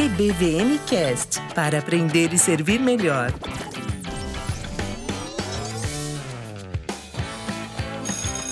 EBVNcast para aprender e servir melhor.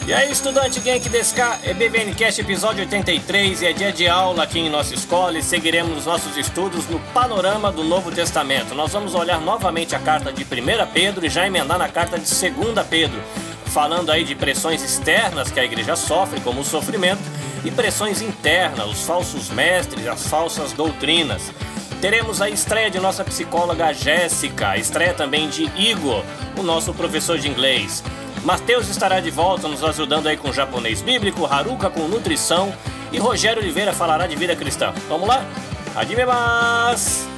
E aí, estudante Genk DSK, EBVNcast episódio 83 e é dia de aula aqui em nossa escola e seguiremos nossos estudos no panorama do Novo Testamento. Nós vamos olhar novamente a carta de 1 Pedro e já emendar na carta de 2 Pedro, falando aí de pressões externas que a igreja sofre, como o sofrimento, e pressões internas, os falsos mestres, as falsas doutrinas. Teremos a estreia de nossa psicóloga Jéssica, a estreia também de Igor, o nosso professor de inglês. Mateus estará de volta nos ajudando aí com japonês bíblico, Haruka com nutrição e Rogério Oliveira falará de vida cristã. Vamos lá? Adimebas!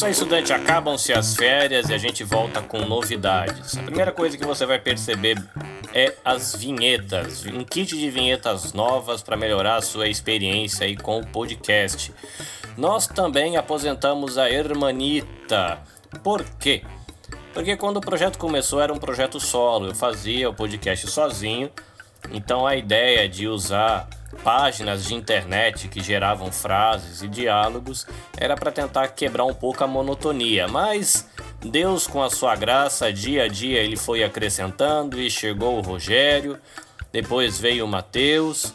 Aí, estudante. Acabam-se as férias e a gente volta com novidades. A primeira coisa que você vai perceber é as vinhetas, um kit de vinhetas novas para melhorar a sua experiência aí com o podcast. Nós também aposentamos a Hermanita. Por quê? Porque quando o projeto começou era um projeto solo, eu fazia o podcast sozinho. Então a ideia de usar páginas de internet que geravam frases e diálogos era para tentar quebrar um pouco a monotonia, mas Deus, com a sua graça, dia a dia ele foi acrescentando e chegou o Rogério, depois veio o Mateus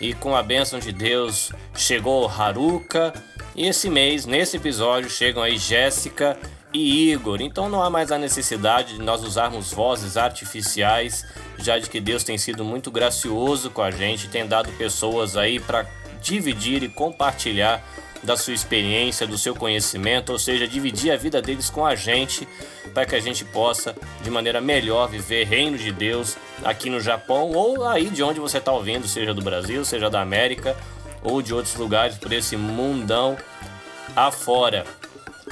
e com a bênção de Deus chegou o Haruka. E esse mês, nesse episódio, chegam aí Jéssica e Igor. Então não há mais a necessidade de nós usarmos vozes artificiais, já de que Deus tem sido muito gracioso com a gente, tem dado pessoas aí para dividir e compartilhar da sua experiência, do seu conhecimento, ou seja, dividir a vida deles com a gente, para que a gente possa, de maneira melhor, viver reino de Deus aqui no Japão ou aí de onde você está ouvindo, seja do Brasil, seja da América ou de outros lugares por esse mundão afora.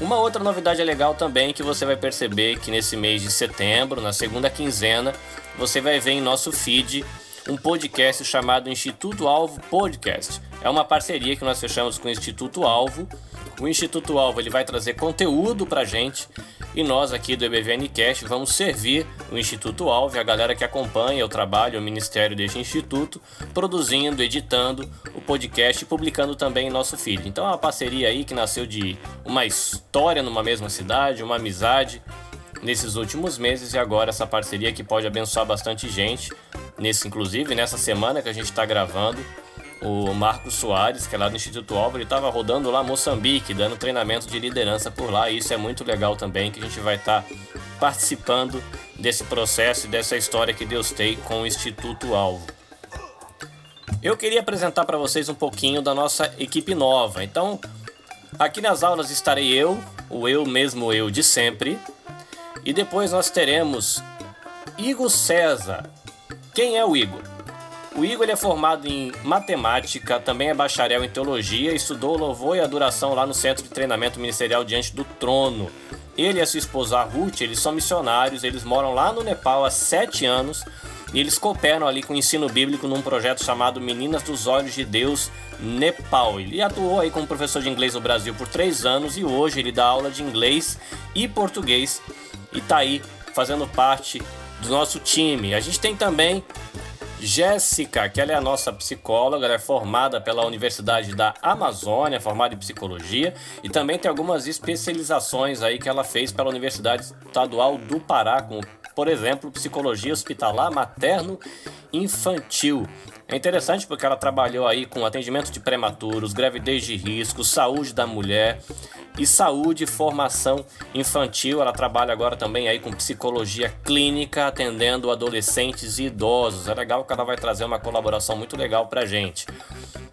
Uma outra novidade legal também que você vai perceber que nesse mês de setembro, na segunda quinzena, você vai ver em nosso feed um podcast chamado Instituto Alvo Podcast. É uma parceria que nós fechamos com o Instituto Alvo. O Instituto Alvo ele vai trazer conteúdo para gente e nós aqui do EBVN Cast vamos servir o Instituto Alvo, a galera que acompanha o trabalho, o ministério deste instituto, produzindo, editando o podcast e publicando também em nosso feed. Então é uma parceria aí que nasceu de uma história numa mesma cidade, uma amizade nesses últimos meses e agora essa parceria que pode abençoar bastante gente. Nesse inclusive nessa semana que a gente está gravando, o Marcos Soares, que é lá do Instituto Álvaro, ele estava rodando lá Moçambique, dando treinamento de liderança por lá. E isso é muito legal também, que a gente vai estar tá participando desse processo e dessa história que Deus tem com o Instituto Alvo. Eu queria apresentar para vocês um pouquinho da nossa equipe nova. Então, aqui nas aulas estarei eu, o eu mesmo eu de sempre, e depois nós teremos Igor César. Quem é o Igor? O Igor é formado em matemática, também é bacharel em teologia, estudou louvor e adoração lá no Centro de Treinamento Ministerial Diante do Trono. Ele e a sua esposa Ruth, eles são missionários, eles moram lá no Nepal há sete anos e eles cooperam ali com o ensino bíblico num projeto chamado Meninas dos Olhos de Deus Nepal. Ele atuou aí como professor de inglês no Brasil por três anos e hoje ele dá aula de inglês e português e tá aí fazendo parte do nosso time. A gente tem também Jéssica, que ela é a nossa psicóloga, ela é formada pela Universidade da Amazônia, formada em psicologia, e também tem algumas especializações aí que ela fez pela Universidade Estadual do Pará, como por exemplo, psicologia hospitalar materno infantil. É interessante porque ela trabalhou aí com atendimento de prematuros, gravidez de risco, saúde da mulher, e saúde e formação infantil. Ela trabalha agora também aí com psicologia clínica, atendendo adolescentes e idosos. É legal que ela vai trazer uma colaboração muito legal pra gente.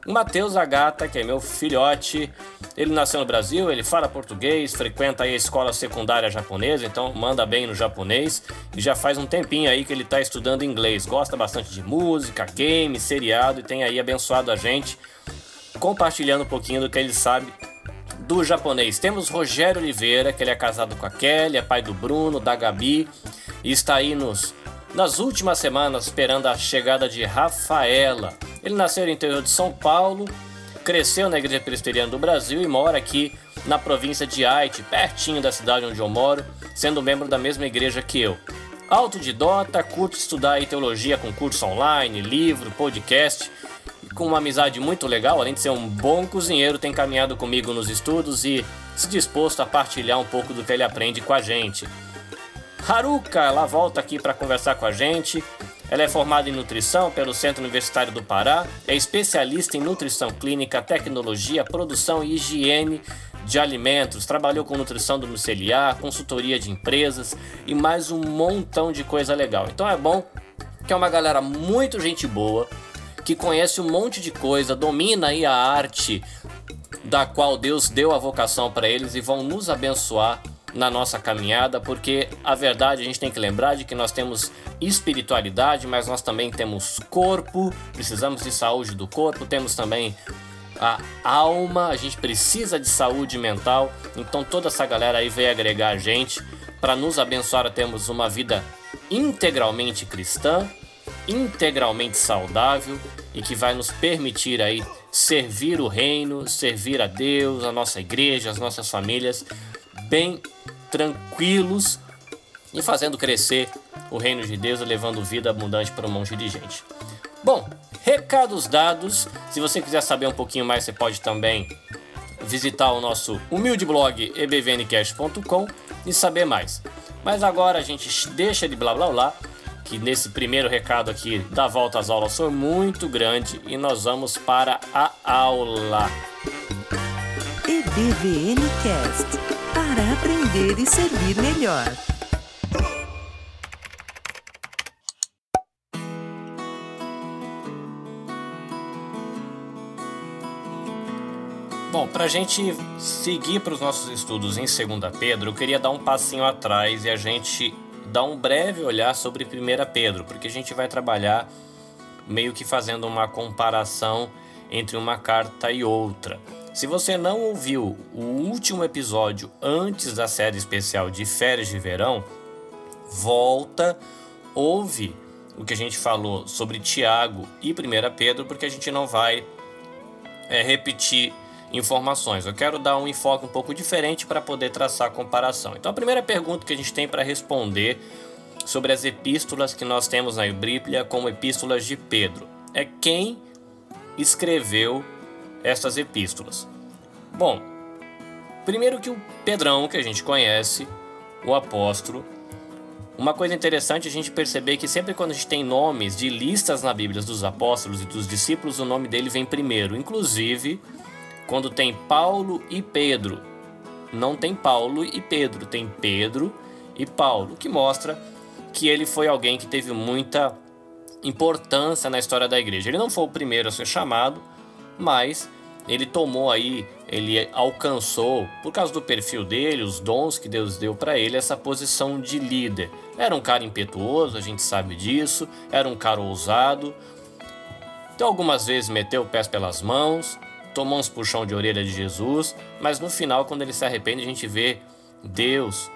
Matheus Agata, que é meu filhote, ele nasceu no Brasil, ele fala português, frequenta a escola secundária japonesa, então manda bem no japonês e já faz um tempinho aí que ele está estudando inglês. Gosta bastante de música, game, seriado e tem aí abençoado a gente compartilhando um pouquinho do que ele sabe do japonês. Temos Rogério Oliveira, que ele é casado com a Kelly, é pai do Bruno, da Gabi, e está aí nos, nas últimas semanas esperando a chegada de Rafaela. Ele nasceu no interior de São Paulo, cresceu na Igreja Presbiteriana do Brasil e mora aqui na província de Haiti, pertinho da cidade onde eu moro, sendo membro da mesma igreja que eu. Autodidota, curto estudar teologia com curso online, livro, podcast, com uma amizade muito legal, além de ser um bom cozinheiro, tem caminhado comigo nos estudos e se disposto a partilhar um pouco do que ele aprende com a gente. Haruka, ela volta aqui para conversar com a gente. Ela é formada em nutrição pelo Centro Universitário do Pará, é especialista em nutrição clínica, tecnologia, produção e higiene de alimentos, trabalhou com nutrição domiciliar, consultoria de empresas e mais um montão de coisa legal. Então é bom que é uma galera muito gente boa, que conhece um monte de coisa, domina aí a arte da qual Deus deu a vocação para eles e vão nos abençoar na nossa caminhada, porque a verdade a gente tem que lembrar de que nós temos espiritualidade, mas nós também temos corpo, precisamos de saúde do corpo, temos também a alma, a gente precisa de saúde mental. Então toda essa galera aí veio agregar a gente para nos abençoar a termos uma vida integralmente cristã, integralmente saudável e que vai nos permitir aí servir o reino, servir a Deus, a nossa igreja, as nossas famílias bem tranquilos e fazendo crescer o reino de Deus, levando vida abundante para um monte de gente. Bom, recados dados. Se você quiser saber um pouquinho mais, você pode também visitar o nosso humilde blog ebvncast.com e saber mais. Mas agora a gente deixa de blá blá blá, que nesse primeiro recado aqui da volta às aulas foi muito grande e nós vamos para a aula. EBVNcast para aprender e servir melhor. Bom, para a gente seguir para os nossos estudos em 2 Pedro, eu queria dar um passinho atrás e a gente dar um breve olhar sobre 1 Pedro, porque a gente vai trabalhar meio que fazendo uma comparação entre uma carta e outra. Se você não ouviu o último episódio antes da série especial de férias de verão, volta, ouve o que a gente falou sobre Tiago e 1 Pedro, porque a gente não vai é, repetir informações. Eu quero dar um enfoque um pouco diferente para poder traçar a comparação. Então, a primeira pergunta que a gente tem para responder sobre as epístolas que nós temos na Bíblia como epístolas de Pedro é quem escreveu essas epístolas. Bom, primeiro que o Pedrão, que a gente conhece, o apóstolo, uma coisa interessante é a gente perceber que sempre quando a gente tem nomes de listas na Bíblia dos apóstolos e dos discípulos, o nome dele vem primeiro. Inclusive, quando tem Paulo e Pedro. Não tem Paulo e Pedro, tem Pedro e Paulo, que mostra que ele foi alguém que teve muita importância na história da igreja. Ele não foi o primeiro a ser chamado, mas ele tomou aí, ele alcançou, por causa do perfil dele, os dons que Deus deu para ele, essa posição de líder. Era um cara impetuoso, a gente sabe disso, era um cara ousado. Então, algumas vezes meteu o pé pelas mãos, tomou uns puxão de orelha de Jesus, mas no final, quando ele se arrepende, a gente vê Deus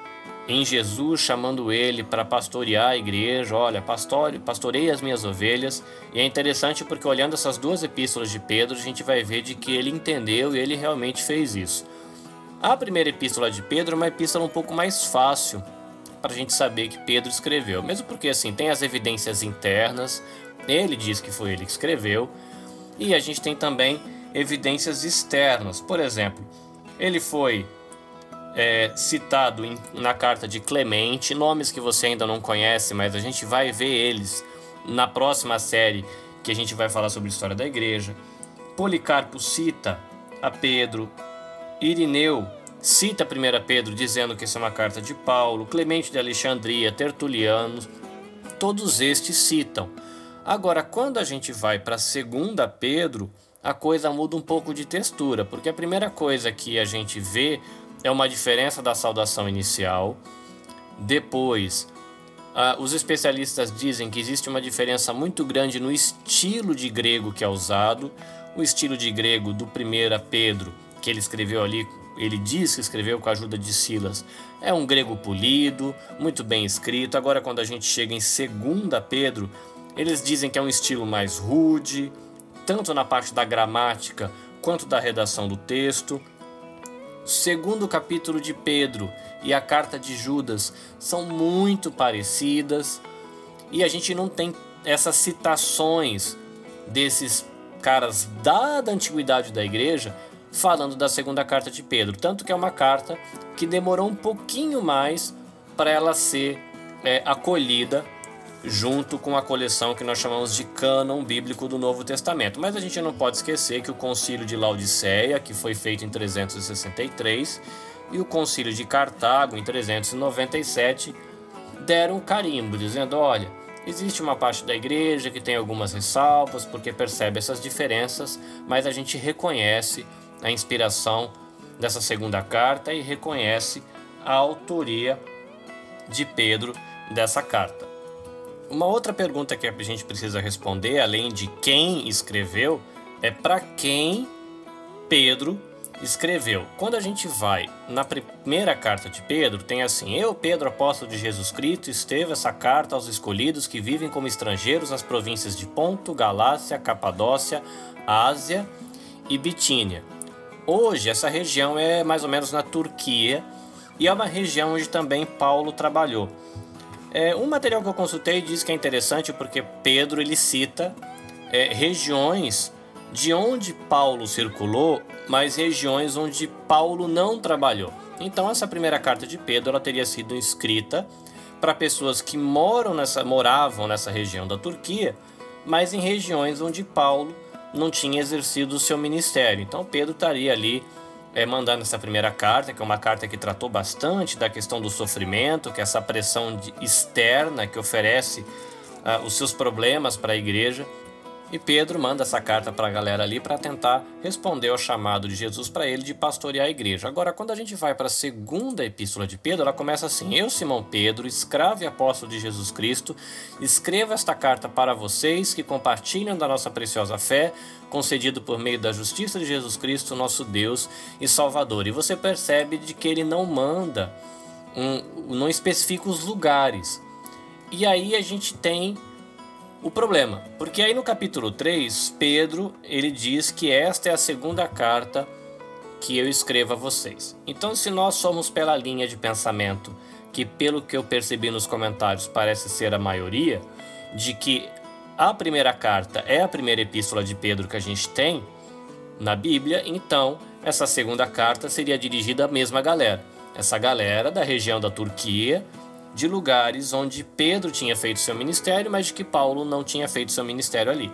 em Jesus chamando ele para pastorear a igreja. Olha, pastore, pastorei as minhas ovelhas. E é interessante porque olhando essas duas epístolas de Pedro, a gente vai ver de que ele entendeu e ele realmente fez isso. A primeira epístola de Pedro é uma epístola um pouco mais fácil para a gente saber que Pedro escreveu, mesmo porque assim tem as evidências internas. Ele diz que foi ele que escreveu e a gente tem também evidências externas. Por exemplo, ele foi é, citado em, na carta de Clemente, nomes que você ainda não conhece, mas a gente vai ver eles na próxima série que a gente vai falar sobre a história da igreja. Policarpo cita a Pedro, Irineu cita 1 Pedro dizendo que isso é uma carta de Paulo, Clemente de Alexandria, Tertuliano, todos estes citam. Agora, quando a gente vai para 2 Pedro, a coisa muda um pouco de textura, porque a primeira coisa que a gente vê é uma diferença da saudação inicial. Depois, uh, os especialistas dizem que existe uma diferença muito grande no estilo de grego que é usado. O estilo de grego do 1 Pedro, que ele escreveu ali, ele diz que escreveu com a ajuda de Silas, é um grego polido, muito bem escrito. Agora, quando a gente chega em 2 Pedro, eles dizem que é um estilo mais rude, tanto na parte da gramática quanto da redação do texto. Segundo capítulo de Pedro e a carta de Judas são muito parecidas e a gente não tem essas citações desses caras da, da antiguidade da igreja falando da segunda carta de Pedro. Tanto que é uma carta que demorou um pouquinho mais para ela ser é, acolhida junto com a coleção que nós chamamos de cânon bíblico do Novo Testamento. Mas a gente não pode esquecer que o Concílio de Laodiceia, que foi feito em 363, e o Concílio de Cartago, em 397, deram um carimbo, dizendo: olha, existe uma parte da igreja que tem algumas ressalvas, porque percebe essas diferenças, mas a gente reconhece a inspiração dessa segunda carta e reconhece a autoria de Pedro dessa carta. Uma outra pergunta que a gente precisa responder, além de quem escreveu, é para quem Pedro escreveu. Quando a gente vai na primeira carta de Pedro, tem assim: Eu, Pedro, apóstolo de Jesus Cristo, escrevo essa carta aos escolhidos que vivem como estrangeiros nas províncias de Ponto, Galácia, Capadócia, Ásia e Bitínia. Hoje, essa região é mais ou menos na Turquia e é uma região onde também Paulo trabalhou. É, um material que eu consultei diz que é interessante porque Pedro ele cita é, regiões de onde Paulo circulou, mas regiões onde Paulo não trabalhou. Então essa primeira carta de Pedro ela teria sido escrita para pessoas que moram nessa, moravam nessa região da Turquia, mas em regiões onde Paulo não tinha exercido o seu ministério. Então Pedro estaria ali é, mandando essa primeira carta, que é uma carta que tratou bastante da questão do sofrimento, que é essa pressão externa que oferece uh, os seus problemas para a igreja. E Pedro manda essa carta para a galera ali para tentar responder ao chamado de Jesus para ele de pastorear a igreja. Agora, quando a gente vai para a segunda epístola de Pedro, ela começa assim: Eu, Simão Pedro, escravo e apóstolo de Jesus Cristo, escrevo esta carta para vocês que compartilham da nossa preciosa fé, concedido por meio da justiça de Jesus Cristo, nosso Deus e Salvador. E você percebe de que ele não manda, um, não especifica os lugares. E aí a gente tem o problema. Porque aí no capítulo 3, Pedro, ele diz que esta é a segunda carta que eu escrevo a vocês. Então, se nós somos pela linha de pensamento que pelo que eu percebi nos comentários parece ser a maioria, de que a primeira carta é a primeira epístola de Pedro que a gente tem na Bíblia, então essa segunda carta seria dirigida à mesma galera. Essa galera da região da Turquia, de lugares onde Pedro tinha feito seu ministério, mas de que Paulo não tinha feito seu ministério ali.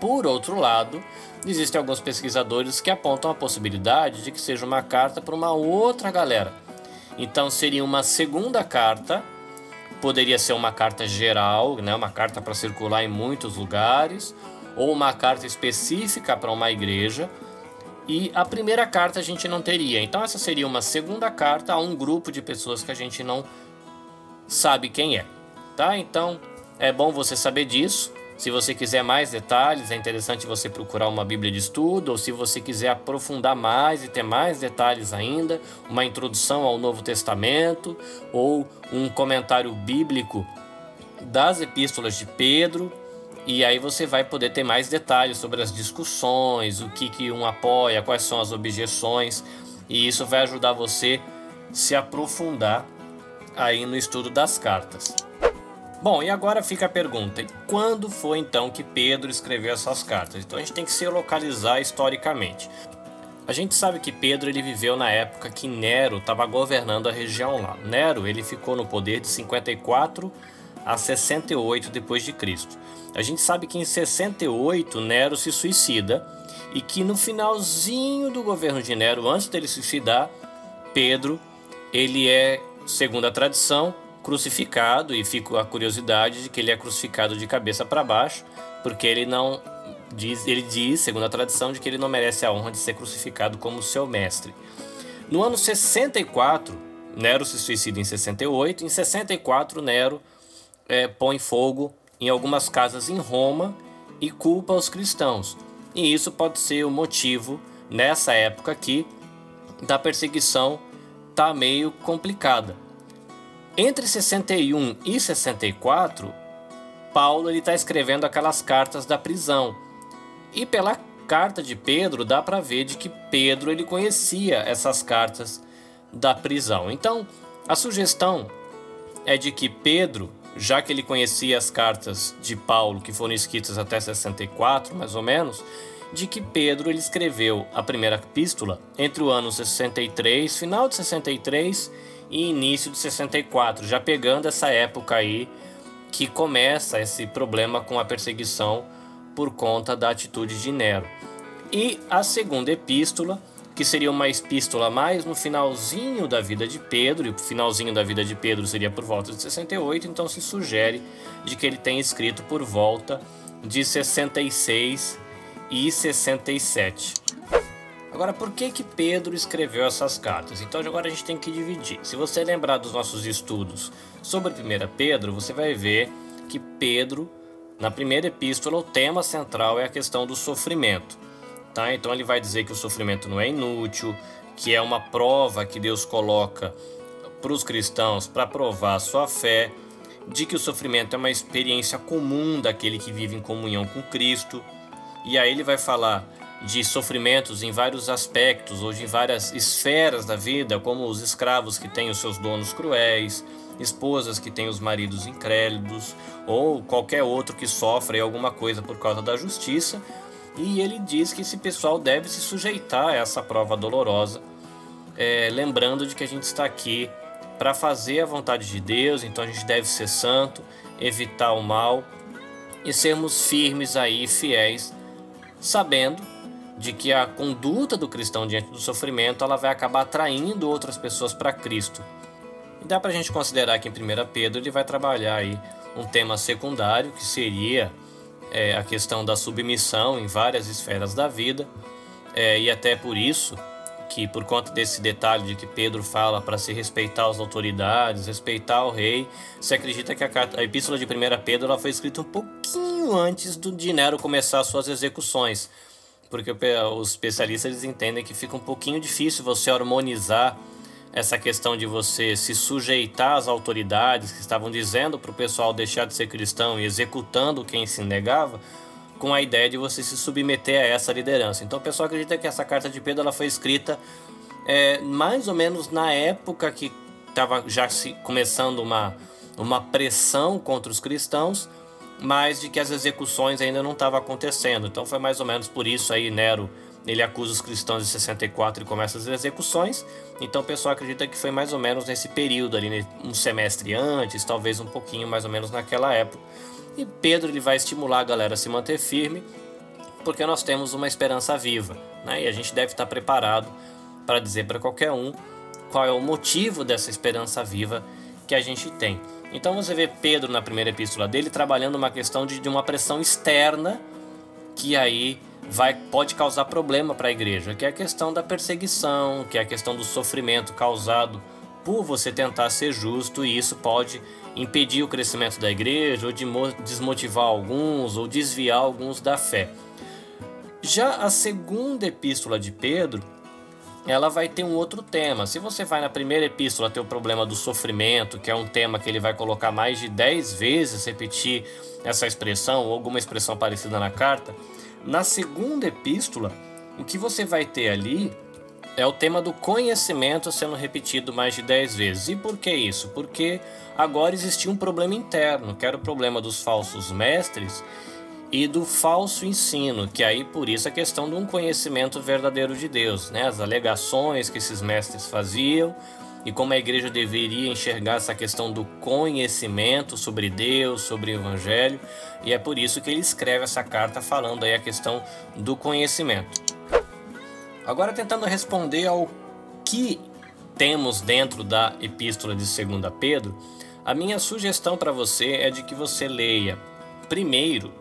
Por outro lado, existem alguns pesquisadores que apontam a possibilidade de que seja uma carta para uma outra galera. Então seria uma segunda carta, poderia ser uma carta geral, né, uma carta para circular em muitos lugares, ou uma carta específica para uma igreja. E a primeira carta a gente não teria. Então essa seria uma segunda carta a um grupo de pessoas que a gente não sabe quem é, tá? Então é bom você saber disso. Se você quiser mais detalhes, é interessante você procurar uma Bíblia de estudo, ou se você quiser aprofundar mais e ter mais detalhes ainda, uma introdução ao Novo Testamento, ou um comentário bíblico das epístolas de Pedro, e aí você vai poder ter mais detalhes sobre as discussões, o que, que um apoia, quais são as objeções, e isso vai ajudar você se aprofundar aí no estudo das cartas. Bom, e agora fica a pergunta: quando foi então que Pedro escreveu essas cartas? Então a gente tem que se localizar historicamente. A gente sabe que Pedro ele viveu na época que Nero estava governando a região lá. Nero ele ficou no poder de 54 a 68 depois de Cristo. A gente sabe que em 68 Nero se suicida e que no finalzinho do governo de Nero, antes dele suicidar, Pedro ele é segundo a tradição, crucificado e fica a curiosidade de que ele é crucificado de cabeça para baixo, porque ele não diz, ele diz, segundo a tradição, de que ele não merece a honra de ser crucificado como seu mestre. No ano 64, Nero se suicida em 68, em 64 Nero é, põe fogo em algumas casas em Roma e culpa os cristãos. E isso pode ser o motivo nessa época aqui da perseguição tá meio complicada. Entre 61 e 64, Paulo está escrevendo aquelas cartas da prisão. E pela carta de Pedro dá para ver de que Pedro ele conhecia essas cartas da prisão. Então, a sugestão é de que Pedro, já que ele conhecia as cartas de Paulo que foram escritas até 64, mais ou menos, de que Pedro ele escreveu a primeira epístola entre o ano 63, final de 63 e início de 64, já pegando essa época aí que começa esse problema com a perseguição por conta da atitude de Nero. E a segunda epístola, que seria uma epístola mais no finalzinho da vida de Pedro, e o finalzinho da vida de Pedro seria por volta de 68, então se sugere de que ele tenha escrito por volta de 66 e 67. Agora, por que que Pedro escreveu essas cartas? Então agora a gente tem que dividir. Se você lembrar dos nossos estudos sobre 1 Pedro, você vai ver que Pedro, na primeira epístola, o tema central é a questão do sofrimento. Tá? Então ele vai dizer que o sofrimento não é inútil, que é uma prova que Deus coloca para os cristãos para provar a sua fé, de que o sofrimento é uma experiência comum daquele que vive em comunhão com Cristo. E aí ele vai falar de sofrimentos em vários aspectos ou em várias esferas da vida, como os escravos que têm os seus donos cruéis, esposas que têm os maridos incrédulos, ou qualquer outro que sofre alguma coisa por causa da justiça. E ele diz que esse pessoal deve se sujeitar a essa prova dolorosa, é, lembrando de que a gente está aqui para fazer a vontade de Deus, então a gente deve ser santo, evitar o mal e sermos firmes aí, fiéis, sabendo de que a conduta do cristão diante do sofrimento ela vai acabar atraindo outras pessoas para Cristo. E dá para a gente considerar que em 1 Pedro ele vai trabalhar aí um tema secundário que seria é, a questão da submissão em várias esferas da vida é, e até por isso que por conta desse detalhe de que Pedro fala para se respeitar as autoridades, respeitar o rei, se acredita que a, carta, a epístola de 1 Pedro ela foi escrita um pouquinho antes do de Nero começar suas execuções. Porque os especialistas eles entendem que fica um pouquinho difícil você harmonizar essa questão de você se sujeitar às autoridades que estavam dizendo para o pessoal deixar de ser cristão e executando quem se negava, com a ideia de você se submeter a essa liderança. Então o pessoal acredita que essa carta de Pedro ela foi escrita é, mais ou menos na época que estava já se começando uma, uma pressão contra os cristãos mas de que as execuções ainda não estavam acontecendo. Então foi mais ou menos por isso aí Nero ele acusa os cristãos de 64 e começa as execuções. Então o pessoal acredita que foi mais ou menos nesse período ali, né, um semestre antes, talvez um pouquinho mais ou menos naquela época. E Pedro ele vai estimular a galera a se manter firme, porque nós temos uma esperança viva, né? E a gente deve estar preparado para dizer para qualquer um qual é o motivo dessa esperança viva que a gente tem. Então você vê Pedro na primeira epístola dele trabalhando uma questão de, de uma pressão externa que aí vai pode causar problema para a igreja, que é a questão da perseguição, que é a questão do sofrimento causado por você tentar ser justo e isso pode impedir o crescimento da igreja ou de desmotivar alguns ou desviar alguns da fé. Já a segunda epístola de Pedro ela vai ter um outro tema. Se você vai na primeira epístola ter o problema do sofrimento, que é um tema que ele vai colocar mais de 10 vezes, repetir essa expressão ou alguma expressão parecida na carta, na segunda epístola, o que você vai ter ali é o tema do conhecimento sendo repetido mais de 10 vezes. E por que isso? Porque agora existia um problema interno, que era o problema dos falsos mestres e do falso ensino, que aí por isso a questão de um conhecimento verdadeiro de Deus, né? As alegações que esses mestres faziam e como a igreja deveria enxergar essa questão do conhecimento sobre Deus, sobre o evangelho, e é por isso que ele escreve essa carta falando aí a questão do conhecimento. Agora tentando responder ao que temos dentro da epístola de 2 Pedro, a minha sugestão para você é de que você leia primeiro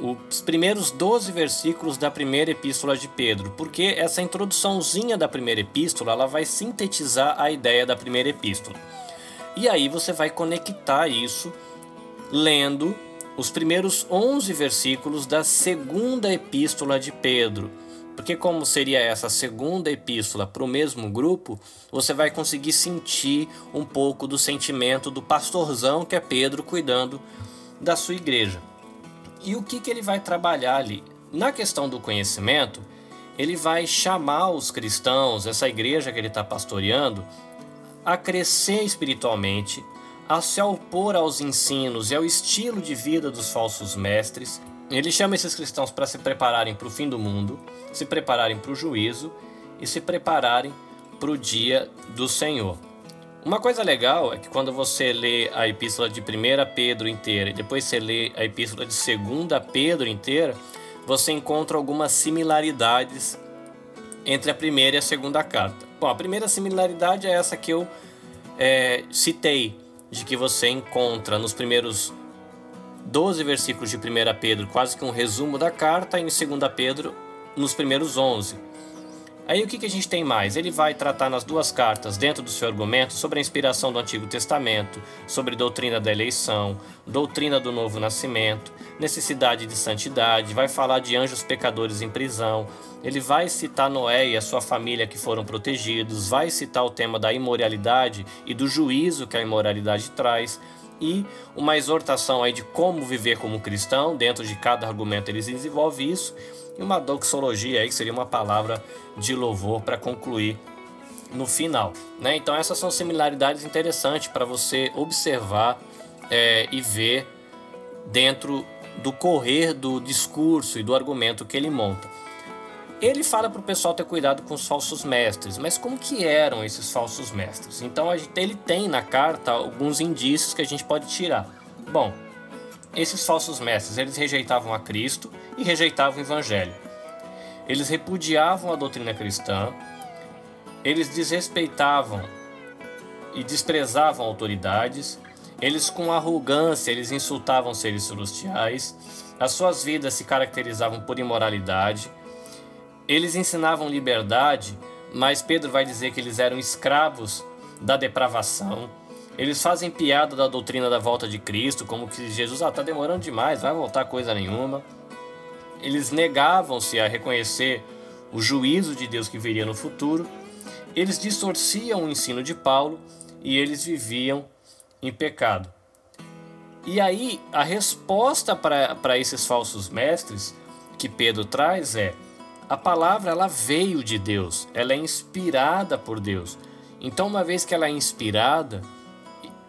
os primeiros 12 versículos da primeira epístola de Pedro, porque essa introduçãozinha da primeira epístola, ela vai sintetizar a ideia da primeira epístola. E aí você vai conectar isso lendo os primeiros 11 versículos da segunda epístola de Pedro. Porque como seria essa segunda epístola para o mesmo grupo, você vai conseguir sentir um pouco do sentimento do pastorzão que é Pedro cuidando da sua igreja. E o que, que ele vai trabalhar ali? Na questão do conhecimento, ele vai chamar os cristãos, essa igreja que ele está pastoreando, a crescer espiritualmente, a se opor aos ensinos e ao estilo de vida dos falsos mestres. Ele chama esses cristãos para se prepararem para o fim do mundo, se prepararem para o juízo e se prepararem para o dia do Senhor. Uma coisa legal é que quando você lê a epístola de 1 Pedro inteira e depois você lê a epístola de 2 Pedro inteira, você encontra algumas similaridades entre a primeira e a segunda carta. Bom, a primeira similaridade é essa que eu é, citei de que você encontra nos primeiros 12 versículos de 1 Pedro quase que um resumo da carta, e em 2 Pedro nos primeiros 11. Aí o que, que a gente tem mais? Ele vai tratar nas duas cartas, dentro do seu argumento, sobre a inspiração do Antigo Testamento, sobre doutrina da eleição, doutrina do novo nascimento, necessidade de santidade, vai falar de anjos pecadores em prisão, ele vai citar Noé e a sua família que foram protegidos, vai citar o tema da imoralidade e do juízo que a imoralidade traz, e uma exortação aí de como viver como cristão, dentro de cada argumento ele desenvolve isso, e uma doxologia aí que seria uma palavra de louvor para concluir no final. Né? Então essas são similaridades interessantes para você observar é, e ver dentro do correr do discurso e do argumento que ele monta. Ele fala para o pessoal ter cuidado com os falsos mestres, mas como que eram esses falsos mestres? Então gente, ele tem na carta alguns indícios que a gente pode tirar. Bom, esses falsos mestres eles rejeitavam a Cristo e rejeitavam o Evangelho. Eles repudiavam a doutrina cristã, eles desrespeitavam e desprezavam autoridades, eles com arrogância eles insultavam seres celestiais, as suas vidas se caracterizavam por imoralidade, eles ensinavam liberdade, mas Pedro vai dizer que eles eram escravos da depravação. Eles fazem piada da doutrina da volta de Cristo, como que Jesus ah, tá demorando demais, vai voltar coisa nenhuma. Eles negavam-se a reconhecer o juízo de Deus que viria no futuro. Eles distorciam o ensino de Paulo e eles viviam em pecado. E aí, a resposta para esses falsos mestres que Pedro traz é: a palavra ela veio de Deus, ela é inspirada por Deus. Então, uma vez que ela é inspirada,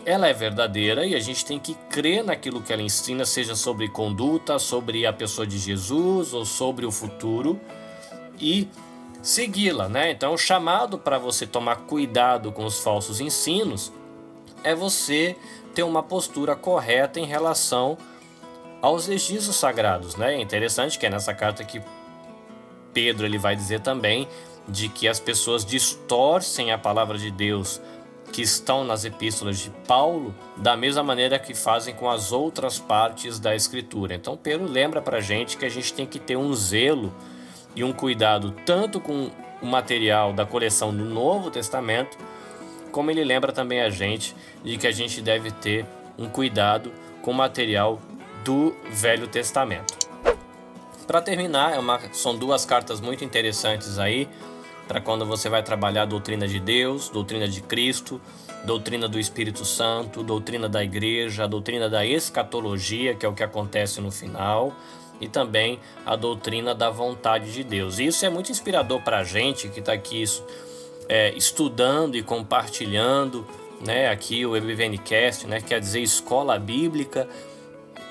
ela é verdadeira e a gente tem que crer naquilo que ela ensina, seja sobre conduta, sobre a pessoa de Jesus ou sobre o futuro e segui-la, né? Então, o chamado para você tomar cuidado com os falsos ensinos é você ter uma postura correta em relação aos registros sagrados, né? É interessante que é nessa carta que Pedro ele vai dizer também de que as pessoas distorcem a palavra de Deus que estão nas epístolas de Paulo da mesma maneira que fazem com as outras partes da escritura. Então Pedro lembra para gente que a gente tem que ter um zelo e um cuidado tanto com o material da coleção do Novo Testamento, como ele lembra também a gente de que a gente deve ter um cuidado com o material do Velho Testamento. Para terminar, é uma, são duas cartas muito interessantes aí para quando você vai trabalhar a doutrina de Deus, doutrina de Cristo, doutrina do Espírito Santo, doutrina da igreja, a doutrina da escatologia, que é o que acontece no final, e também a doutrina da vontade de Deus. E isso é muito inspirador para a gente que está aqui é, estudando e compartilhando né, aqui o EBVNcast, né, quer dizer escola bíblica,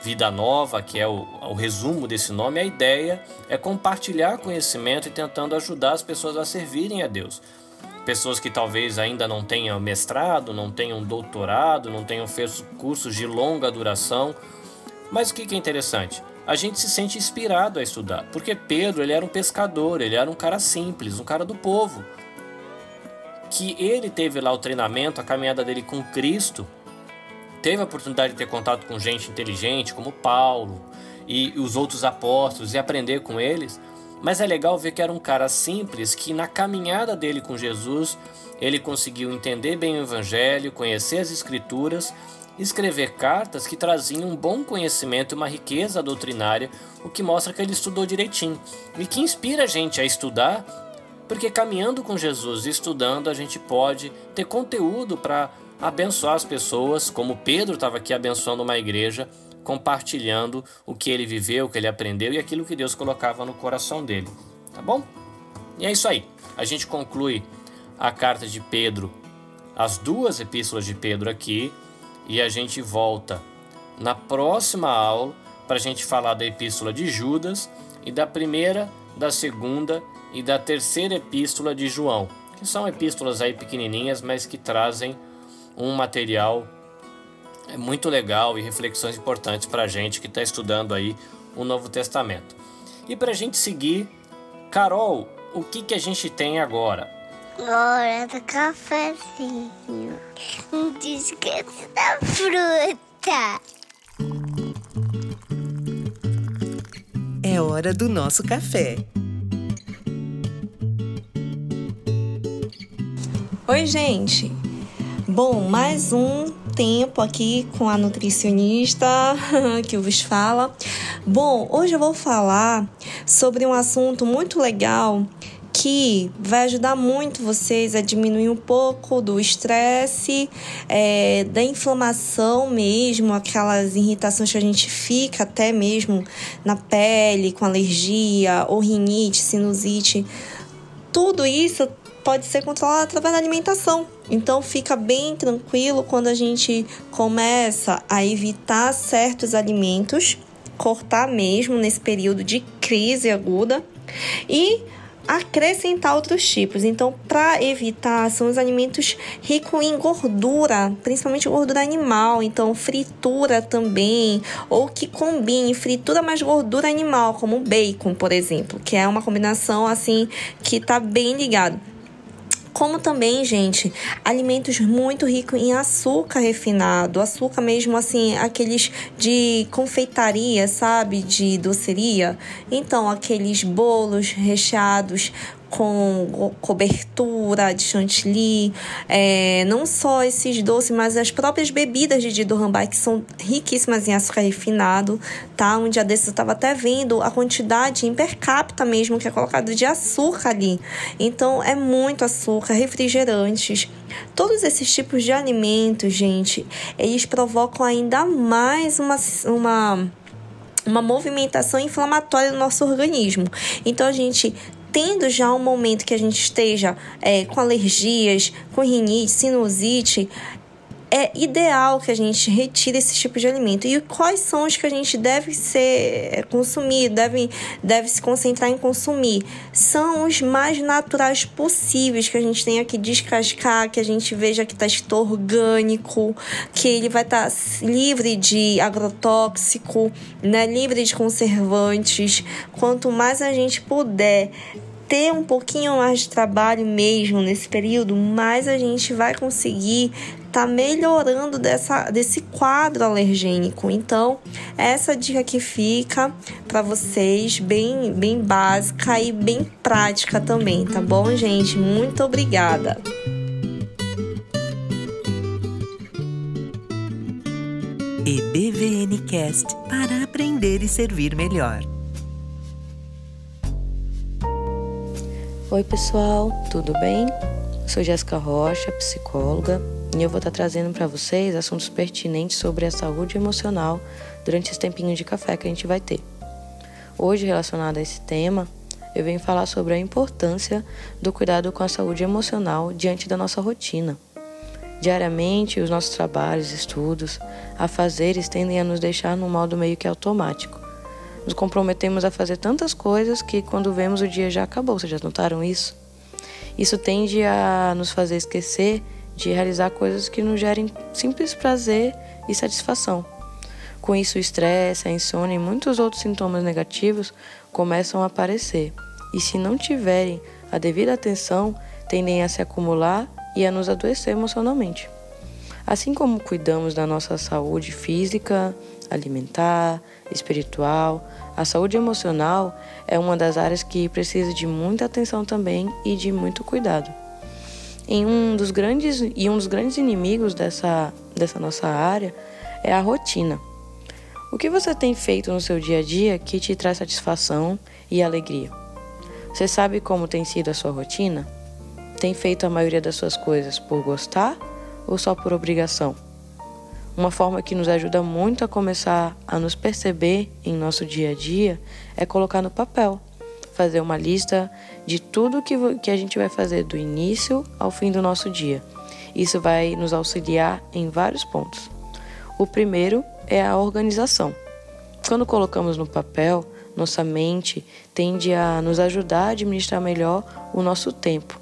Vida Nova, que é o, o, resumo desse nome, a ideia é compartilhar conhecimento e tentando ajudar as pessoas a servirem a Deus. Pessoas que talvez ainda não tenham mestrado, não tenham doutorado, não tenham feito cursos de longa duração. Mas o que é interessante? A gente se sente inspirado a estudar, porque Pedro ele era um pescador, ele era um cara simples, um cara do povo. Que ele teve lá o treinamento, a caminhada dele com Cristo, teve a oportunidade de ter contato com gente inteligente como Paulo e os outros apóstolos e aprender com eles, mas é legal ver que era um cara simples que na caminhada dele com Jesus ele conseguiu entender bem o Evangelho, conhecer as Escrituras, escrever cartas que traziam um bom conhecimento e uma riqueza doutrinária, o que mostra que ele estudou direitinho e que inspira a gente a estudar, porque caminhando com Jesus e estudando a gente pode ter conteúdo para abençoar as pessoas, como Pedro estava aqui abençoando uma igreja, compartilhando o que ele viveu, o que ele aprendeu e aquilo que Deus colocava no coração dele. Tá bom? E é isso aí. A gente conclui a carta de Pedro, as duas epístolas de Pedro aqui, e a gente volta na próxima aula para a gente falar da epístola de Judas e da primeira, da segunda e da terceira epístola de João, que são epístolas aí pequenininhas, mas que trazem um material muito legal e reflexões importantes para a gente que está estudando aí o Novo Testamento. E para a gente seguir, Carol, o que, que a gente tem agora? Hora do cafezinho. Não esquece da fruta. É hora do nosso café. Oi, gente. Bom, mais um tempo aqui com a nutricionista que vos fala. Bom, hoje eu vou falar sobre um assunto muito legal que vai ajudar muito vocês a diminuir um pouco do estresse, é, da inflamação mesmo, aquelas irritações que a gente fica até mesmo na pele, com alergia, ou rinite, sinusite. Tudo isso pode ser controlado através da alimentação. Então fica bem tranquilo quando a gente começa a evitar certos alimentos, cortar mesmo nesse período de crise aguda e acrescentar outros tipos. Então, para evitar, são os alimentos ricos em gordura, principalmente gordura animal. Então, fritura também, ou que combine fritura mais gordura animal, como bacon, por exemplo, que é uma combinação assim que tá bem ligado como também, gente, alimentos muito ricos em açúcar refinado, açúcar mesmo assim, aqueles de confeitaria, sabe, de doceria. Então, aqueles bolos recheados com cobertura de chantilly, é, não só esses doces, mas as próprias bebidas de Dido Rambai, que são riquíssimas em açúcar refinado, tá? Um dia desses eu estava até vendo a quantidade em per capita mesmo que é colocado de açúcar ali. Então, é muito açúcar, refrigerantes. Todos esses tipos de alimentos, gente, eles provocam ainda mais uma, uma uma movimentação inflamatória no nosso organismo. Então a gente tendo já um momento que a gente esteja é, com alergias, com rinite, sinusite, é ideal que a gente retire esse tipo de alimento. E quais são os que a gente deve ser é, consumir, deve, deve se concentrar em consumir? São os mais naturais possíveis que a gente tenha que descascar, que a gente veja que está orgânico, que ele vai estar tá livre de agrotóxico, né? livre de conservantes. Quanto mais a gente puder ter um pouquinho mais de trabalho mesmo nesse período, mais a gente vai conseguir tá melhorando dessa, desse quadro alergênico. Então, essa dica que fica para vocês, bem, bem básica e bem prática também, tá bom, gente? Muito obrigada! EBVNcast para aprender e servir melhor. Oi, pessoal, tudo bem? sou Jéssica Rocha, psicóloga, e eu vou estar trazendo para vocês assuntos pertinentes sobre a saúde emocional durante esse tempinho de café que a gente vai ter. Hoje, relacionado a esse tema, eu venho falar sobre a importância do cuidado com a saúde emocional diante da nossa rotina. Diariamente, os nossos trabalhos, estudos, afazeres tendem a nos deixar num modo meio que automático nos comprometemos a fazer tantas coisas que quando vemos o dia já acabou. Vocês já notaram isso? Isso tende a nos fazer esquecer de realizar coisas que nos gerem simples prazer e satisfação. Com isso, o estresse, a insônia e muitos outros sintomas negativos começam a aparecer. E se não tiverem a devida atenção, tendem a se acumular e a nos adoecer emocionalmente. Assim como cuidamos da nossa saúde física, alimentar, espiritual, a saúde emocional é uma das áreas que precisa de muita atenção também e de muito cuidado. Em um dos grandes e um dos grandes inimigos dessa dessa nossa área é a rotina. O que você tem feito no seu dia a dia que te traz satisfação e alegria? Você sabe como tem sido a sua rotina? Tem feito a maioria das suas coisas por gostar ou só por obrigação? Uma forma que nos ajuda muito a começar a nos perceber em nosso dia a dia é colocar no papel, fazer uma lista de tudo que, que a gente vai fazer do início ao fim do nosso dia. Isso vai nos auxiliar em vários pontos. O primeiro é a organização. Quando colocamos no papel, nossa mente tende a nos ajudar a administrar melhor o nosso tempo.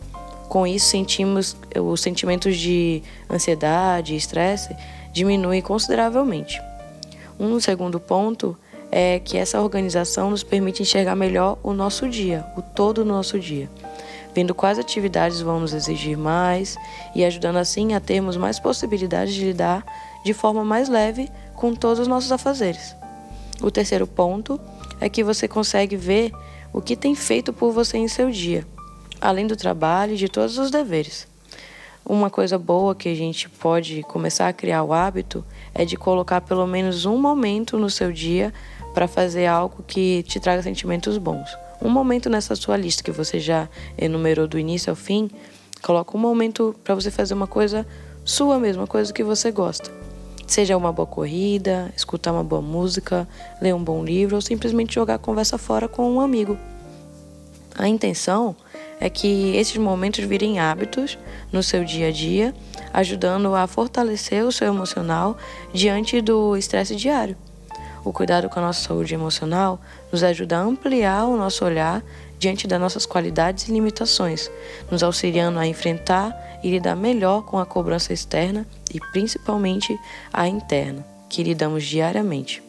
Com isso, sentimos os sentimentos de ansiedade e estresse diminuem consideravelmente. Um segundo ponto é que essa organização nos permite enxergar melhor o nosso dia, o todo do nosso dia, vendo quais atividades vão nos exigir mais e ajudando assim a termos mais possibilidades de lidar de forma mais leve com todos os nossos afazeres. O terceiro ponto é que você consegue ver o que tem feito por você em seu dia, além do trabalho e de todos os deveres. Uma coisa boa que a gente pode começar a criar o hábito é de colocar pelo menos um momento no seu dia para fazer algo que te traga sentimentos bons. Um momento nessa sua lista que você já enumerou do início ao fim, coloca um momento para você fazer uma coisa sua mesma, coisa que você gosta. Seja uma boa corrida, escutar uma boa música, ler um bom livro ou simplesmente jogar conversa fora com um amigo. A intenção é que esses momentos virem hábitos no seu dia a dia, ajudando a fortalecer o seu emocional diante do estresse diário. O cuidado com a nossa saúde emocional nos ajuda a ampliar o nosso olhar diante das nossas qualidades e limitações, nos auxiliando a enfrentar e lidar melhor com a cobrança externa e principalmente a interna, que lidamos diariamente.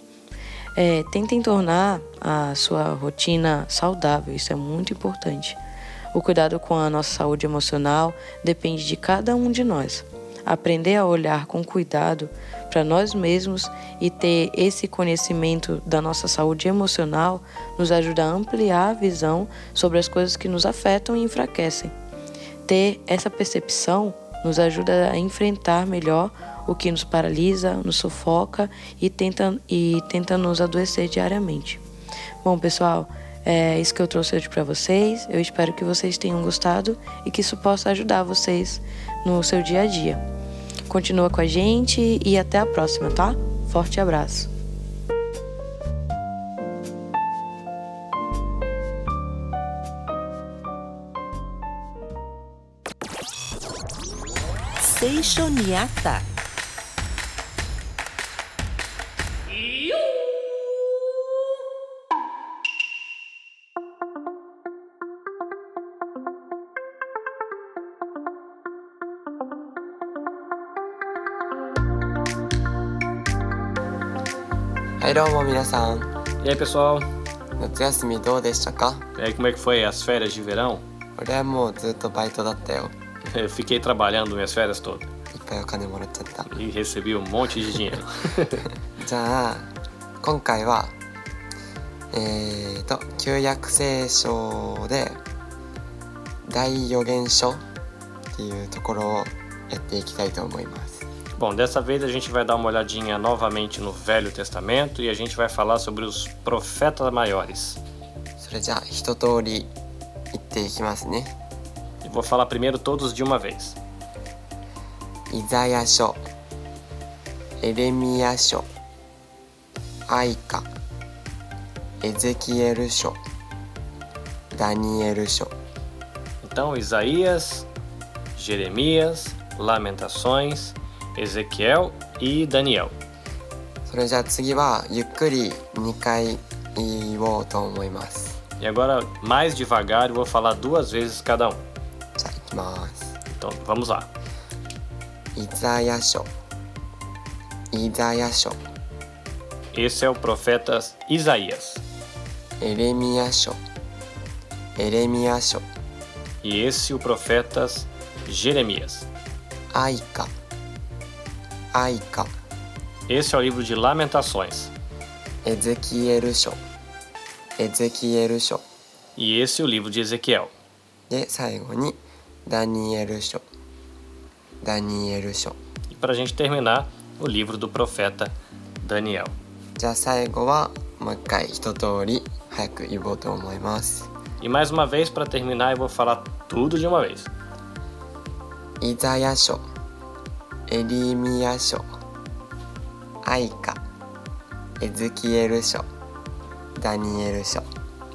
É, tentem tornar a sua rotina saudável, isso é muito importante. O cuidado com a nossa saúde emocional depende de cada um de nós. Aprender a olhar com cuidado para nós mesmos e ter esse conhecimento da nossa saúde emocional nos ajuda a ampliar a visão sobre as coisas que nos afetam e enfraquecem. Ter essa percepção nos ajuda a enfrentar melhor o que nos paralisa, nos sufoca e tenta, e tenta nos adoecer diariamente. Bom, pessoal, é isso que eu trouxe hoje para vocês. Eu espero que vocês tenham gostado e que isso possa ajudar vocês no seu dia a dia. Continua com a gente e até a próxima, tá? Forte abraço. Seishoniata. はいどうも皆さん E aí, pessoal? 夏休みどうでしたか E aí, como é que foi as férias de verão? 俺はもうずっとバイトだったよ Eu fiquei trabalhando minhas férias todas いっぱいお金もらっちゃった e recebi um monte de dinheiro. じゃあ今回はえーと旧約聖書で大予言書っていうところをやっていきたいと思います Bom, dessa vez a gente vai dar uma olhadinha novamente no Velho Testamento e a gente vai falar sobre os profetas maiores. それじゃあ一通り言っていきますね E vou falar primeiro todos de uma vez. イザヤ書エレミヤ書アイカエゼキエル書ダニエル書 Então, Isaías, Jeremias, Lamentações, Ezequiel e Daniel. それじゃあ次はゆっくり2回言おうと思います E agora, mais devagar, eu vou falar duas vezes cada um. じゃあいきます Então, vamos lá. イザヤ書イザヤ書 Esse é o profeta Isaías. エレミヤ書エレミヤ書 E esse o profeta Jeremias. ア イカアイカ Esse é o livro de Lamentações. エゼキエル書エゼキエル書 E esse é o livro de Ezequiel. で最後にダニエル書ダニエル書 E para a gente terminar, o livro do profeta Daniel. じゃあ最後はもう一回一通り早く言おうと思います E mais uma vez, para terminar, eu vou falar tudo de uma vez. イザヤ書 エリミヤ書愛歌エズキエル書ダニエル書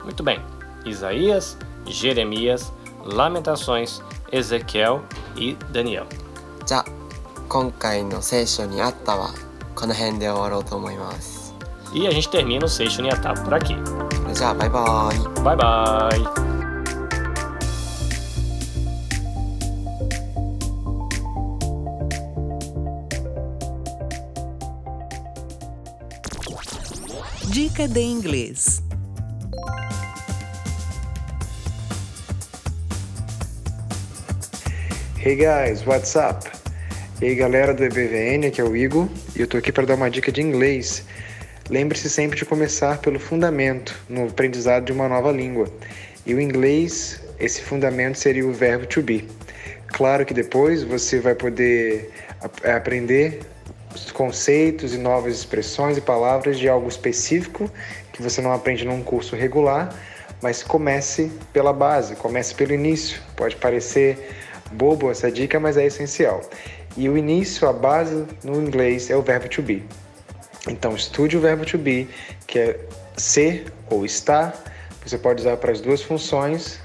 Muito bem. Isaías, Jeremias, Lamentações, Ezequiel e Daniel. じゃあ今回の聖書にあったはこの辺で終わろうと思います E a gente termina o Seixo Niatá por aqui. それじゃあバイバーイ Bye bye! Dica de inglês. Hey guys, what's up? Aí galera do EBVN, aqui é o Igor e eu tô aqui para dar uma dica de inglês. Lembre-se sempre de começar pelo fundamento no aprendizado de uma nova língua. E o inglês, esse fundamento seria o verbo to be. Claro que depois você vai poder ap- aprender conceitos e novas expressões e palavras de algo específico que você não aprende num curso regular, mas comece pela base, comece pelo início. Pode parecer bobo essa dica, mas é essencial. E o início, a base no inglês é o verbo to be. Então estude o verbo to be, que é ser ou estar. Você pode usar para as duas funções.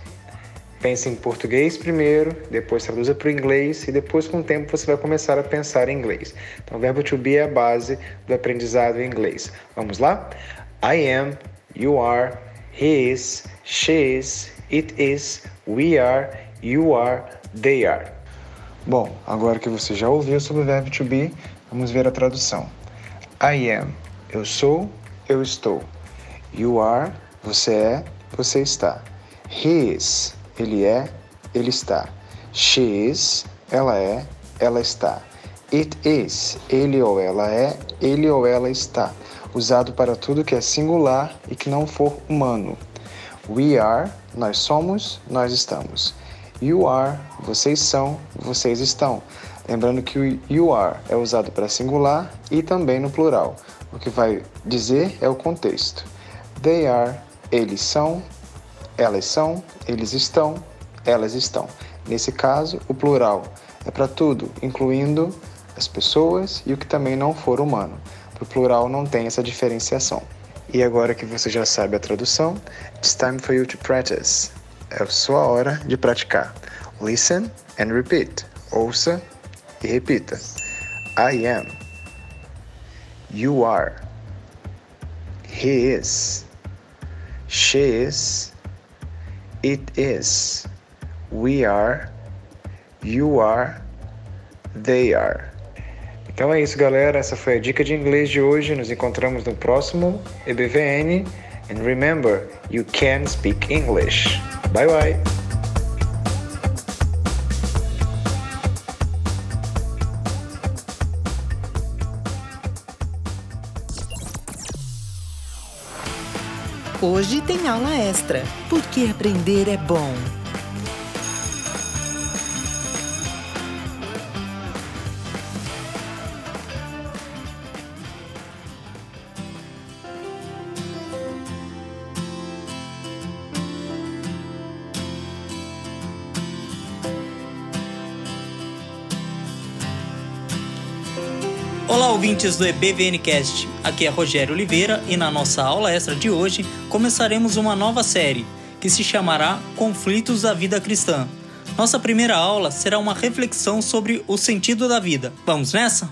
Pense em português primeiro, depois traduza para o inglês e depois com o tempo você vai começar a pensar em inglês. Então o verbo to be é a base do aprendizado em inglês. Vamos lá? I am, you are, he is, she is, it is, we are, you are, they are. Bom, agora que você já ouviu sobre o verbo to be, vamos ver a tradução. I am, eu sou, eu estou. You are, você é, você está. He is, ele é, ele está. She is, ela é, ela está. It is, ele ou ela é, ele ou ela está. Usado para tudo que é singular e que não for humano. We are, nós somos, nós estamos. You are, vocês são, vocês estão. Lembrando que o you are é usado para singular e também no plural. O que vai dizer é o contexto. They are, eles são, elas são, eles estão, elas estão. Nesse caso, o plural é para tudo, incluindo as pessoas e o que também não for humano. Para o plural não tem essa diferenciação. E agora que você já sabe a tradução, it's time for you to practice. É sua hora de praticar. Listen and repeat. Ouça e repita. I am. You are. He is. She is. It is. We are. You are. They are. Então é isso, galera. Essa foi a dica de inglês de hoje. Nos encontramos no próximo EBVN. And remember, you can speak English. Bye bye. Hoje tem aula extra, porque aprender é bom. Olá, ouvintes do EBVNcast. Aqui é Rogério Oliveira e na nossa aula extra de hoje começaremos uma nova série que se chamará Conflitos da Vida Cristã. Nossa primeira aula será uma reflexão sobre o sentido da vida. Vamos nessa?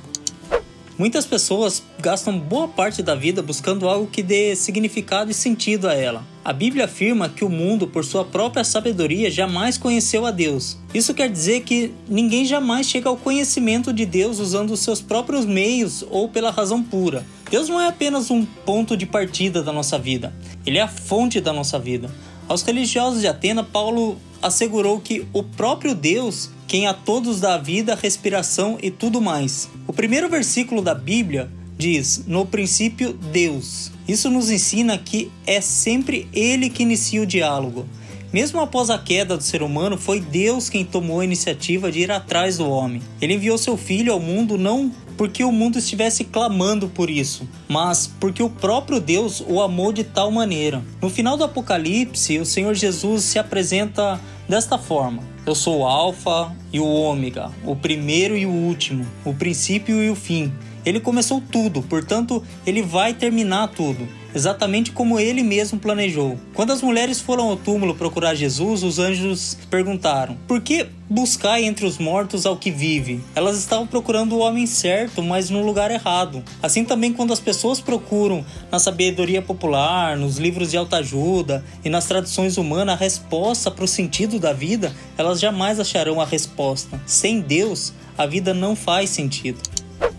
Muitas pessoas gastam boa parte da vida buscando algo que dê significado e sentido a ela. A Bíblia afirma que o mundo, por sua própria sabedoria, jamais conheceu a Deus. Isso quer dizer que ninguém jamais chega ao conhecimento de Deus usando os seus próprios meios ou pela razão pura. Deus não é apenas um ponto de partida da nossa vida, ele é a fonte da nossa vida. Aos religiosos de Atena, Paulo assegurou que o próprio Deus, quem a todos dá vida, respiração e tudo mais. O primeiro versículo da Bíblia diz: No princípio, Deus. Isso nos ensina que é sempre Ele que inicia o diálogo. Mesmo após a queda do ser humano, foi Deus quem tomou a iniciativa de ir atrás do homem. Ele enviou seu filho ao mundo não porque o mundo estivesse clamando por isso, mas porque o próprio Deus o amou de tal maneira. No final do Apocalipse, o Senhor Jesus se apresenta desta forma: Eu sou o Alfa e o Ômega, o primeiro e o último, o princípio e o fim. Ele começou tudo, portanto, ele vai terminar tudo exatamente como ele mesmo planejou. Quando as mulheres foram ao túmulo procurar Jesus, os anjos perguntaram: Por que buscar entre os mortos ao que vive? Elas estavam procurando o homem certo, mas no lugar errado. Assim também quando as pessoas procuram na sabedoria popular, nos livros de autoajuda e nas tradições humanas a resposta para o sentido da vida, elas jamais acharão a resposta. Sem Deus, a vida não faz sentido.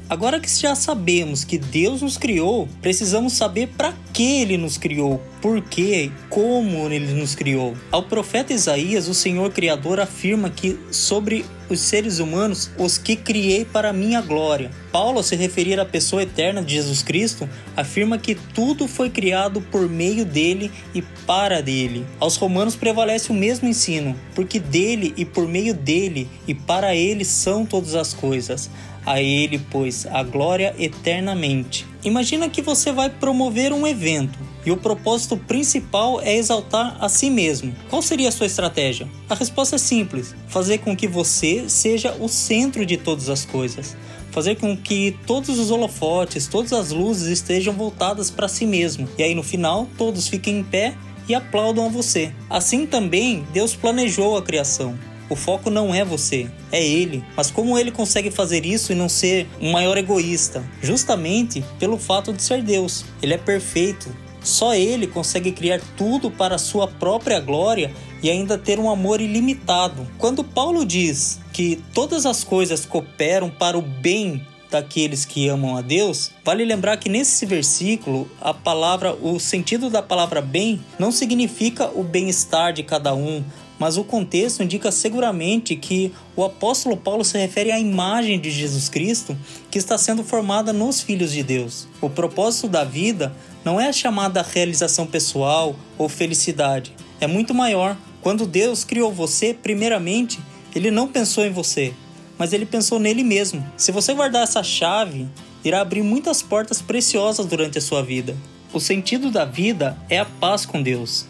Agora que já sabemos que Deus nos criou, precisamos saber para que ele nos criou, por quê, como ele nos criou. Ao profeta Isaías, o Senhor Criador afirma que sobre os seres humanos, os que criei para minha glória. Paulo, ao se referir à pessoa eterna de Jesus Cristo, afirma que tudo foi criado por meio dele e para dele. Aos romanos prevalece o mesmo ensino, porque dele e por meio dele e para ele são todas as coisas a ele, pois, a glória eternamente. Imagina que você vai promover um evento e o propósito principal é exaltar a si mesmo. Qual seria a sua estratégia? A resposta é simples: fazer com que você seja o centro de todas as coisas. Fazer com que todos os holofotes, todas as luzes estejam voltadas para si mesmo. E aí no final, todos fiquem em pé e aplaudam a você. Assim também Deus planejou a criação. O foco não é você, é ele. Mas como ele consegue fazer isso e não ser um maior egoísta? Justamente pelo fato de ser Deus. Ele é perfeito. Só ele consegue criar tudo para sua própria glória e ainda ter um amor ilimitado. Quando Paulo diz que todas as coisas cooperam para o bem daqueles que amam a Deus, vale lembrar que nesse versículo a palavra, o sentido da palavra bem não significa o bem-estar de cada um, mas o contexto indica seguramente que o apóstolo Paulo se refere à imagem de Jesus Cristo que está sendo formada nos filhos de Deus. O propósito da vida não é a chamada realização pessoal ou felicidade, é muito maior. Quando Deus criou você, primeiramente, ele não pensou em você, mas ele pensou nele mesmo. Se você guardar essa chave, irá abrir muitas portas preciosas durante a sua vida. O sentido da vida é a paz com Deus.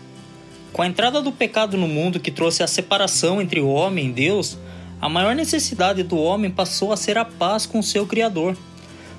Com a entrada do pecado no mundo que trouxe a separação entre o homem e Deus, a maior necessidade do homem passou a ser a paz com seu Criador.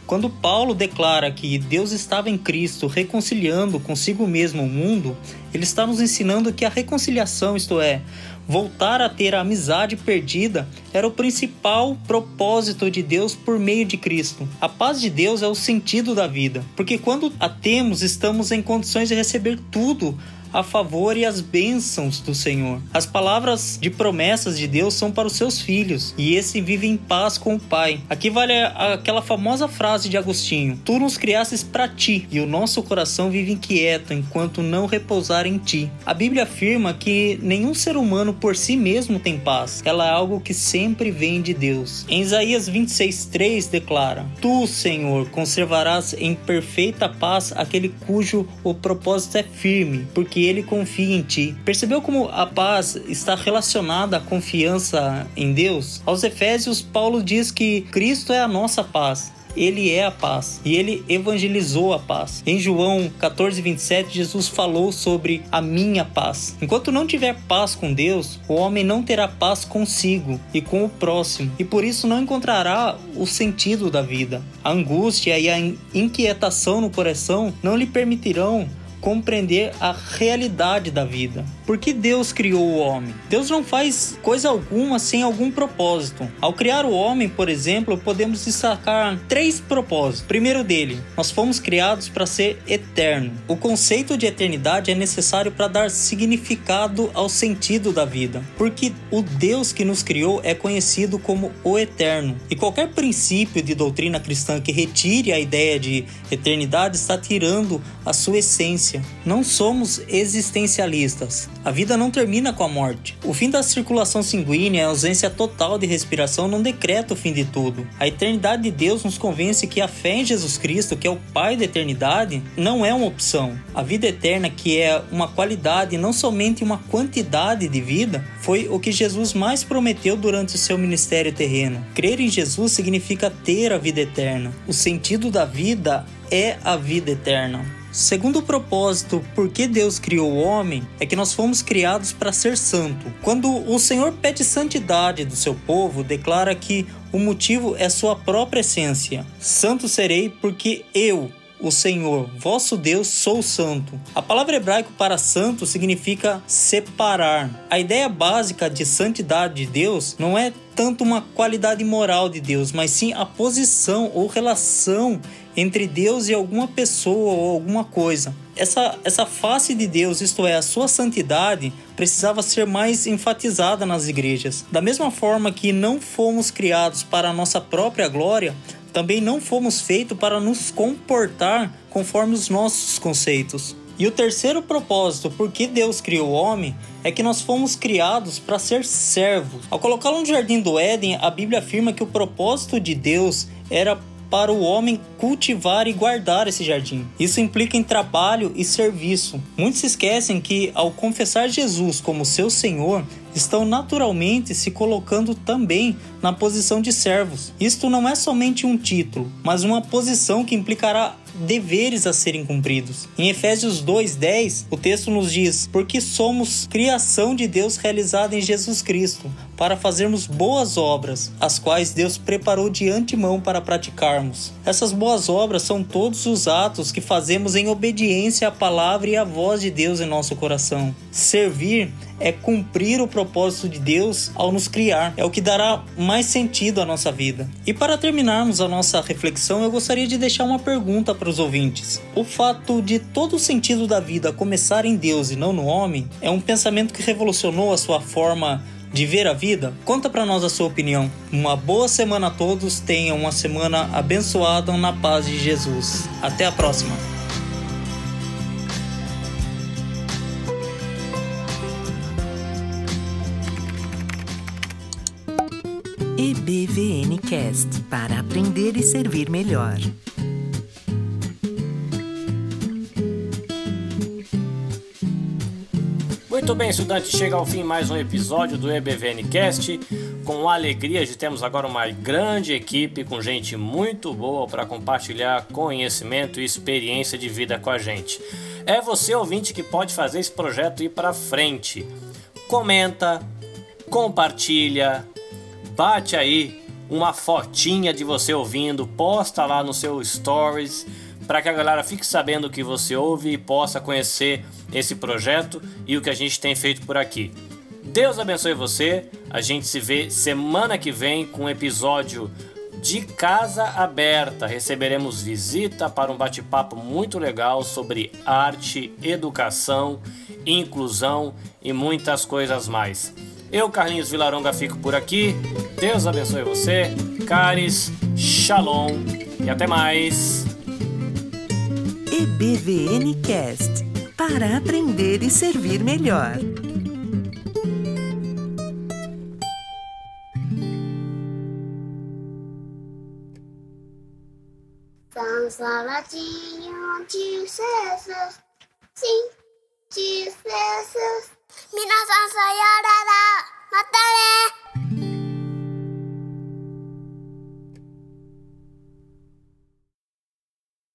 Quando Paulo declara que Deus estava em Cristo reconciliando consigo mesmo o mundo, ele está nos ensinando que a reconciliação, isto é, voltar a ter a amizade perdida, era o principal propósito de Deus por meio de Cristo. A paz de Deus é o sentido da vida, porque quando a temos, estamos em condições de receber tudo a favor e as bênçãos do Senhor. As palavras de promessas de Deus são para os seus filhos, e esse vive em paz com o Pai. Aqui vale aquela famosa frase de Agostinho: Tu nos criastes para ti, e o nosso coração vive inquieto enquanto não repousar em ti. A Bíblia afirma que nenhum ser humano por si mesmo tem paz. Ela é algo que sempre vem de Deus. Em Isaías 26:3 declara: Tu, Senhor, conservarás em perfeita paz aquele cujo o propósito é firme, porque que ele confie em ti. Percebeu como a paz está relacionada à confiança em Deus? Aos Efésios, Paulo diz que Cristo é a nossa paz ele é a paz e ele evangelizou a paz. Em João 14, 27, Jesus falou sobre a minha paz. Enquanto não tiver paz com Deus, o homem não terá paz consigo e com o próximo, e por isso não encontrará o sentido da vida. A angústia e a inquietação no coração não lhe permitirão compreender a realidade da vida. Por que Deus criou o homem? Deus não faz coisa alguma sem algum propósito. Ao criar o homem, por exemplo, podemos destacar três propósitos. Primeiro dele, nós fomos criados para ser eterno. O conceito de eternidade é necessário para dar significado ao sentido da vida, porque o Deus que nos criou é conhecido como o eterno. E qualquer princípio de doutrina cristã que retire a ideia de eternidade está tirando a sua essência. Não somos existencialistas. A vida não termina com a morte. O fim da circulação sanguínea e a ausência total de respiração não decreta o fim de tudo. A eternidade de Deus nos convence que a fé em Jesus Cristo, que é o Pai da eternidade, não é uma opção. A vida eterna, que é uma qualidade e não somente uma quantidade de vida, foi o que Jesus mais prometeu durante o seu ministério terreno. Crer em Jesus significa ter a vida eterna. O sentido da vida é a vida eterna. Segundo o propósito, por que Deus criou o homem, é que nós fomos criados para ser santo. Quando o Senhor pede santidade do seu povo, declara que o motivo é sua própria essência. Santo serei porque eu, o Senhor, vosso Deus, sou santo. A palavra hebraica para santo significa separar. A ideia básica de santidade de Deus não é tanto uma qualidade moral de Deus, mas sim a posição ou relação entre Deus e alguma pessoa ou alguma coisa. Essa, essa face de Deus, isto é, a sua santidade, precisava ser mais enfatizada nas igrejas. Da mesma forma que não fomos criados para a nossa própria glória, também não fomos feitos para nos comportar conforme os nossos conceitos. E o terceiro propósito por que Deus criou o homem é que nós fomos criados para ser servos. Ao colocá-lo no jardim do Éden, a Bíblia afirma que o propósito de Deus era para o homem cultivar e guardar esse jardim. Isso implica em trabalho e serviço. Muitos esquecem que, ao confessar Jesus como seu Senhor, estão naturalmente se colocando também na posição de servos. Isto não é somente um título, mas uma posição que implicará deveres a serem cumpridos. Em Efésios 2:10, o texto nos diz: "Porque somos criação de Deus realizada em Jesus Cristo, para fazermos boas obras, as quais Deus preparou de antemão para praticarmos." Essas boas obras são todos os atos que fazemos em obediência à palavra e à voz de Deus em nosso coração. Servir é cumprir o propósito de Deus ao nos criar, é o que dará mais sentido à nossa vida. E para terminarmos a nossa reflexão, eu gostaria de deixar uma pergunta para os ouvintes. O fato de todo o sentido da vida começar em Deus e não no homem é um pensamento que revolucionou a sua forma de ver a vida? Conta para nós a sua opinião. Uma boa semana a todos, tenham uma semana abençoada na paz de Jesus. Até a próxima. EBVN Cast para aprender e servir melhor. Muito bem, estudante, chega ao fim mais um episódio do EBVN Cast. Com alegria de termos agora uma grande equipe com gente muito boa para compartilhar conhecimento e experiência de vida com a gente. É você ouvinte que pode fazer esse projeto ir para frente. Comenta, compartilha, bate aí uma fotinha de você ouvindo, posta lá no seu stories para que a galera fique sabendo o que você ouve e possa conhecer esse projeto e o que a gente tem feito por aqui. Deus abençoe você. A gente se vê semana que vem com um episódio de casa aberta. Receberemos visita para um bate-papo muito legal sobre arte, educação, inclusão e muitas coisas mais. Eu, Carlinhos Vilaronga, fico por aqui. Deus abençoe você. Caris, Shalom e até mais. EBVN Cast para aprender e servir melhor. Sansaradinho de cesas, sim, de 皆さんさようなら。またね。